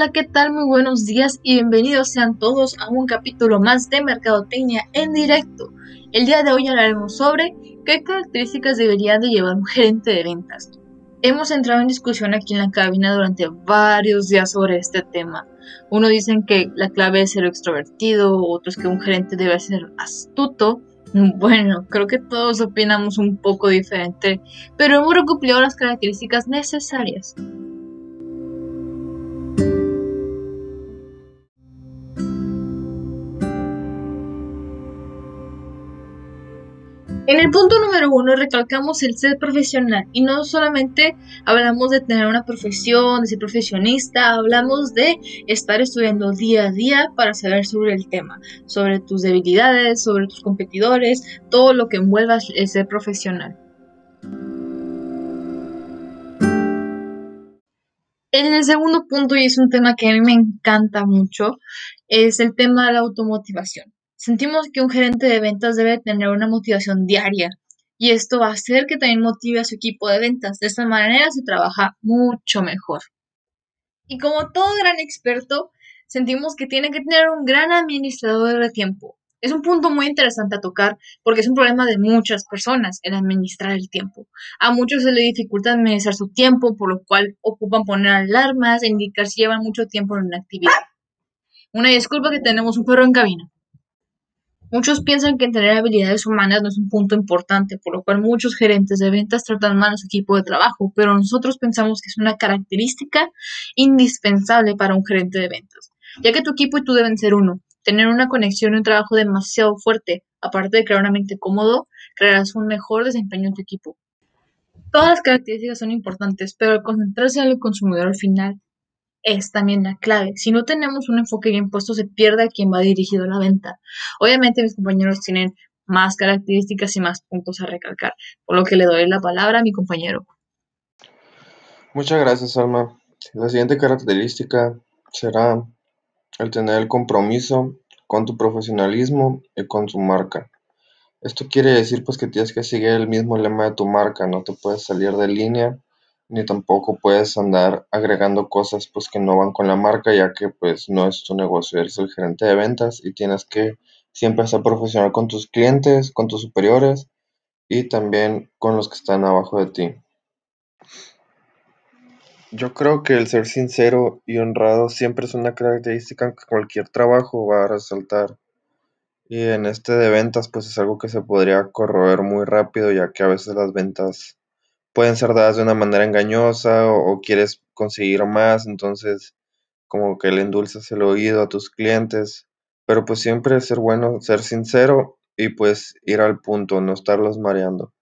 Hola, ¿qué tal? Muy buenos días y bienvenidos sean todos a un capítulo más de Mercadotecnia en directo. El día de hoy hablaremos sobre qué características debería de llevar un gerente de ventas. Hemos entrado en discusión aquí en la cabina durante varios días sobre este tema. Uno dicen que la clave es ser extrovertido, otros que un gerente debe ser astuto. Bueno, creo que todos opinamos un poco diferente, pero hemos recopilado las características necesarias. En el punto número uno recalcamos el ser profesional y no solamente hablamos de tener una profesión, de ser profesionista, hablamos de estar estudiando día a día para saber sobre el tema, sobre tus debilidades, sobre tus competidores, todo lo que envuelva el ser profesional. En el segundo punto, y es un tema que a mí me encanta mucho, es el tema de la automotivación. Sentimos que un gerente de ventas debe tener una motivación diaria y esto va a hacer que también motive a su equipo de ventas. De esta manera se trabaja mucho mejor. Y como todo gran experto, sentimos que tiene que tener un gran administrador de tiempo. Es un punto muy interesante a tocar porque es un problema de muchas personas el administrar el tiempo. A muchos se les dificulta administrar su tiempo, por lo cual ocupan poner alarmas e indicar si llevan mucho tiempo en una actividad. Una disculpa que tenemos un perro en cabina. Muchos piensan que tener habilidades humanas no es un punto importante, por lo cual muchos gerentes de ventas tratan mal a su equipo de trabajo, pero nosotros pensamos que es una característica indispensable para un gerente de ventas, ya que tu equipo y tú deben ser uno. Tener una conexión y un trabajo demasiado fuerte, aparte de crear un ambiente cómodo, crearás un mejor desempeño en tu equipo. Todas las características son importantes, pero al concentrarse en el consumidor final es también la clave. Si no tenemos un enfoque bien puesto, se pierde quien va dirigido a la venta. Obviamente mis compañeros tienen más características y más puntos a recalcar, por lo que le doy la palabra a mi compañero. Muchas gracias, Alma. La siguiente característica será el tener el compromiso con tu profesionalismo y con tu marca. Esto quiere decir pues que tienes que seguir el mismo lema de tu marca, no te puedes salir de línea ni tampoco puedes andar agregando cosas pues que no van con la marca ya que pues no es tu negocio, eres el gerente de ventas y tienes que siempre ser profesional con tus clientes, con tus superiores y también con los que están abajo de ti. Yo creo que el ser sincero y honrado siempre es una característica que cualquier trabajo va a resaltar. Y en este de ventas pues es algo que se podría corroer muy rápido ya que a veces las ventas pueden ser dadas de una manera engañosa o, quieres conseguir más, entonces como que le endulzas el oído a tus clientes, pero pues siempre ser bueno, ser sincero y pues ir al punto, no estarlos mareando.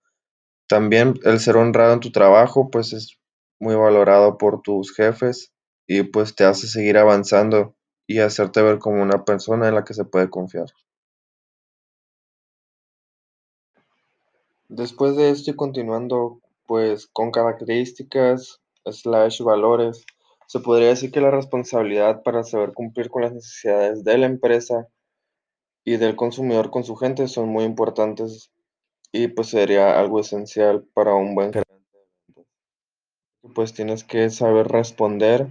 También el ser honrado en tu trabajo pues es muy valorado por tus jefes y pues te hace seguir avanzando y hacerte ver como una persona en la que se puede confiar. Después de esto y continuando pues con características slash valores, se podría decir que la responsabilidad para saber cumplir con las necesidades de la empresa y del consumidor con su gente son muy importantes y pues sería algo esencial para un buen gerente. Pues tienes que saber responder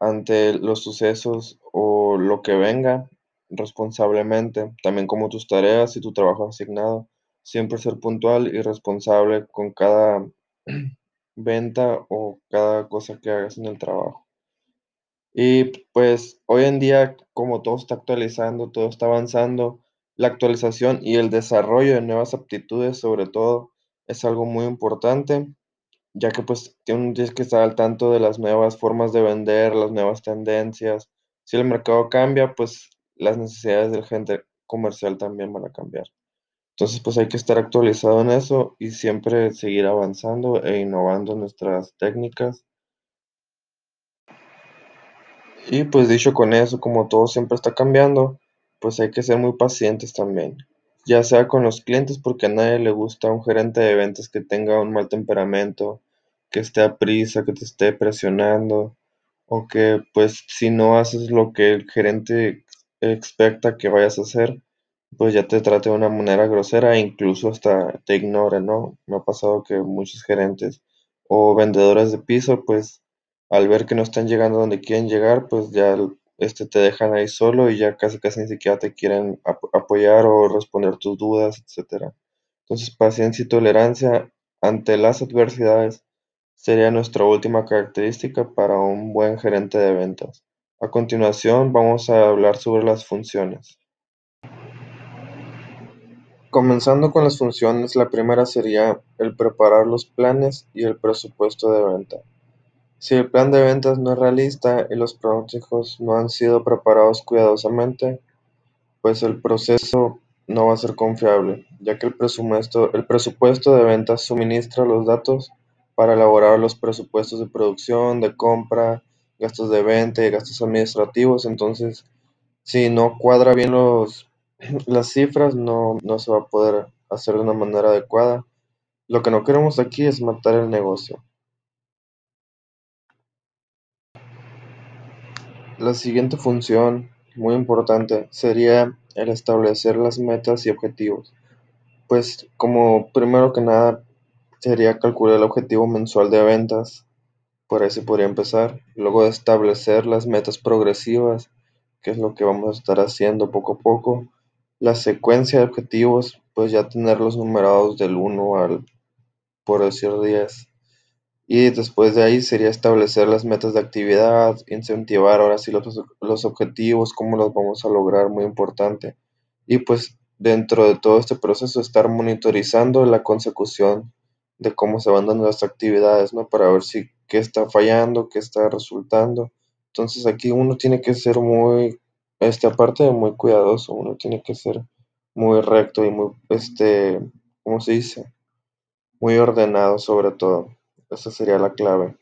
ante los sucesos o lo que venga responsablemente, también como tus tareas y tu trabajo asignado. Siempre ser puntual y responsable con cada venta o cada cosa que hagas en el trabajo. Y pues hoy en día, como todo está actualizando, todo está avanzando, la actualización y el desarrollo de nuevas aptitudes, sobre todo, es algo muy importante, ya que pues tienes que estar al tanto de las nuevas formas de vender, las nuevas tendencias. Si el mercado cambia, pues las necesidades del gente comercial también van a cambiar. Entonces, pues hay que estar actualizado en eso y siempre seguir avanzando e innovando nuestras técnicas. Y pues dicho con eso, como todo siempre está cambiando, pues hay que ser muy pacientes también. Ya sea con los clientes, porque a nadie le gusta un gerente de ventas que tenga un mal temperamento, que esté a prisa, que te esté presionando, o que pues si no haces lo que el gerente expecta que vayas a hacer, pues ya te trate de una manera grosera e incluso hasta te ignore, ¿no? Me ha pasado que muchos gerentes o vendedores de piso, pues al ver que no están llegando donde quieren llegar, pues ya este, te dejan ahí solo y ya casi casi ni siquiera te quieren apoyar o responder tus dudas, etcétera. Entonces, paciencia y tolerancia ante las adversidades sería nuestra última característica para un buen gerente de ventas. A continuación, vamos a hablar sobre las funciones. Comenzando con las funciones, la primera sería el preparar los planes y el presupuesto de venta. Si el plan de ventas no es realista y los pronósticos no han sido preparados cuidadosamente, pues el proceso no va a ser confiable, ya que el presupuesto, el presupuesto de ventas suministra los datos para elaborar los presupuestos de producción, de compra, gastos de venta y gastos administrativos. Entonces, si no cuadra bien los, las cifras, no, no se va a poder hacer de una manera adecuada. Lo que no queremos aquí es matar el negocio. La siguiente función, muy importante, sería el establecer las metas y objetivos. Pues como primero que nada sería calcular el objetivo mensual de ventas, por ahí se podría empezar. Luego establecer las metas progresivas, que es lo que vamos a estar haciendo poco a poco. La secuencia de objetivos, pues ya tenerlos numerados del 1 al, por decir 10. Y después de ahí sería establecer las metas de actividad, incentivar ahora sí los, los objetivos, cómo los vamos a lograr, muy importante. Y pues dentro de todo este proceso estar monitorizando la consecución de cómo se van dando las actividades, ¿no? Para ver si qué está fallando, qué está resultando. Entonces aquí uno tiene que ser muy, este, aparte de muy cuidadoso, uno tiene que ser muy recto y muy, este, ¿cómo se dice? Muy ordenado sobre todo. Esa sería la clave.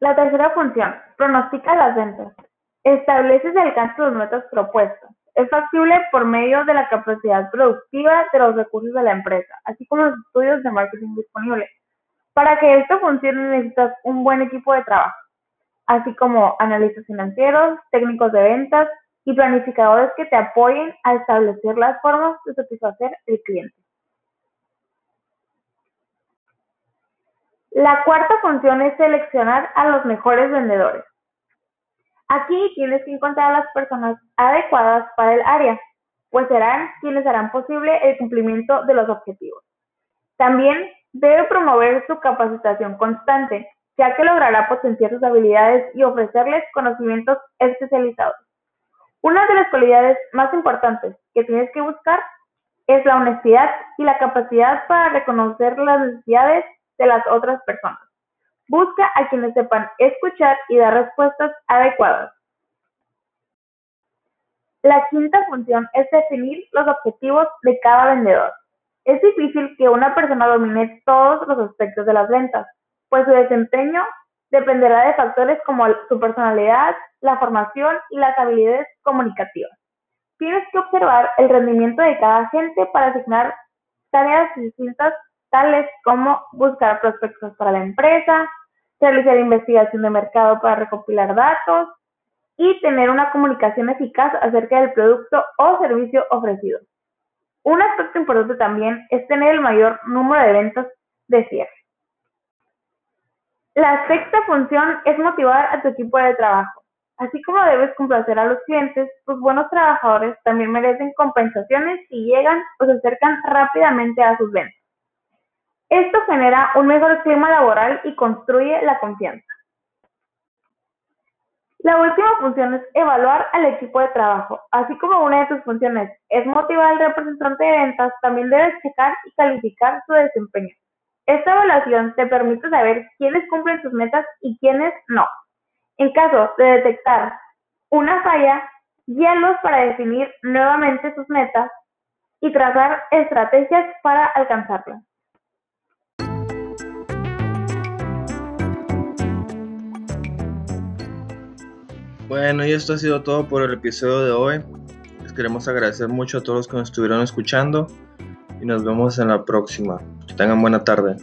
La tercera función, pronostica las ventas. Establece el alcance de los metas propuestas. Es factible por medio de la capacidad productiva de los recursos de la empresa, así como los estudios de marketing disponibles. Para que esto funcione necesitas un buen equipo de trabajo, así como analistas financieros, técnicos de ventas y planificadores que te apoyen a establecer las formas de satisfacer el cliente. La cuarta función es seleccionar a los mejores vendedores. Aquí tienes que encontrar a las personas adecuadas para el área, pues serán quienes harán posible el cumplimiento de los objetivos. También debe promover su capacitación constante, ya que logrará potenciar sus habilidades y ofrecerles conocimientos especializados. Una de las cualidades más importantes que tienes que buscar es la honestidad y la capacidad para reconocer las necesidades de las otras personas. Busca a quienes sepan escuchar y dar respuestas adecuadas. La quinta función es definir los objetivos de cada vendedor. Es difícil que una persona domine todos los aspectos de las ventas, pues su desempeño dependerá de factores como su personalidad, la formación y las habilidades comunicativas. Tienes que observar el rendimiento de cada agente para asignar tareas distintas tales como buscar prospectos para la empresa, realizar investigación de mercado para recopilar datos y tener una comunicación eficaz acerca del producto o servicio ofrecido. Un aspecto importante también es tener el mayor número de ventas de cierre. La sexta función es motivar a tu equipo de trabajo. Así como debes complacer a los clientes, tus buenos trabajadores también merecen compensaciones si llegan o se acercan rápidamente a sus ventas. Esto genera un mejor clima laboral y construye la confianza. La última función es evaluar al equipo de trabajo. Así como una de tus funciones es motivar al representante de ventas, también debes checar y calificar su desempeño. Esta evaluación te permite saber quiénes cumplen tus metas y quiénes no. En caso de detectar una falla, guíalos para definir nuevamente sus metas y trazar estrategias para alcanzarlas. Bueno, y esto ha sido todo por el episodio de hoy. Les queremos agradecer mucho a todos los que nos estuvieron escuchando y nos vemos en la próxima. Tengan buena tarde.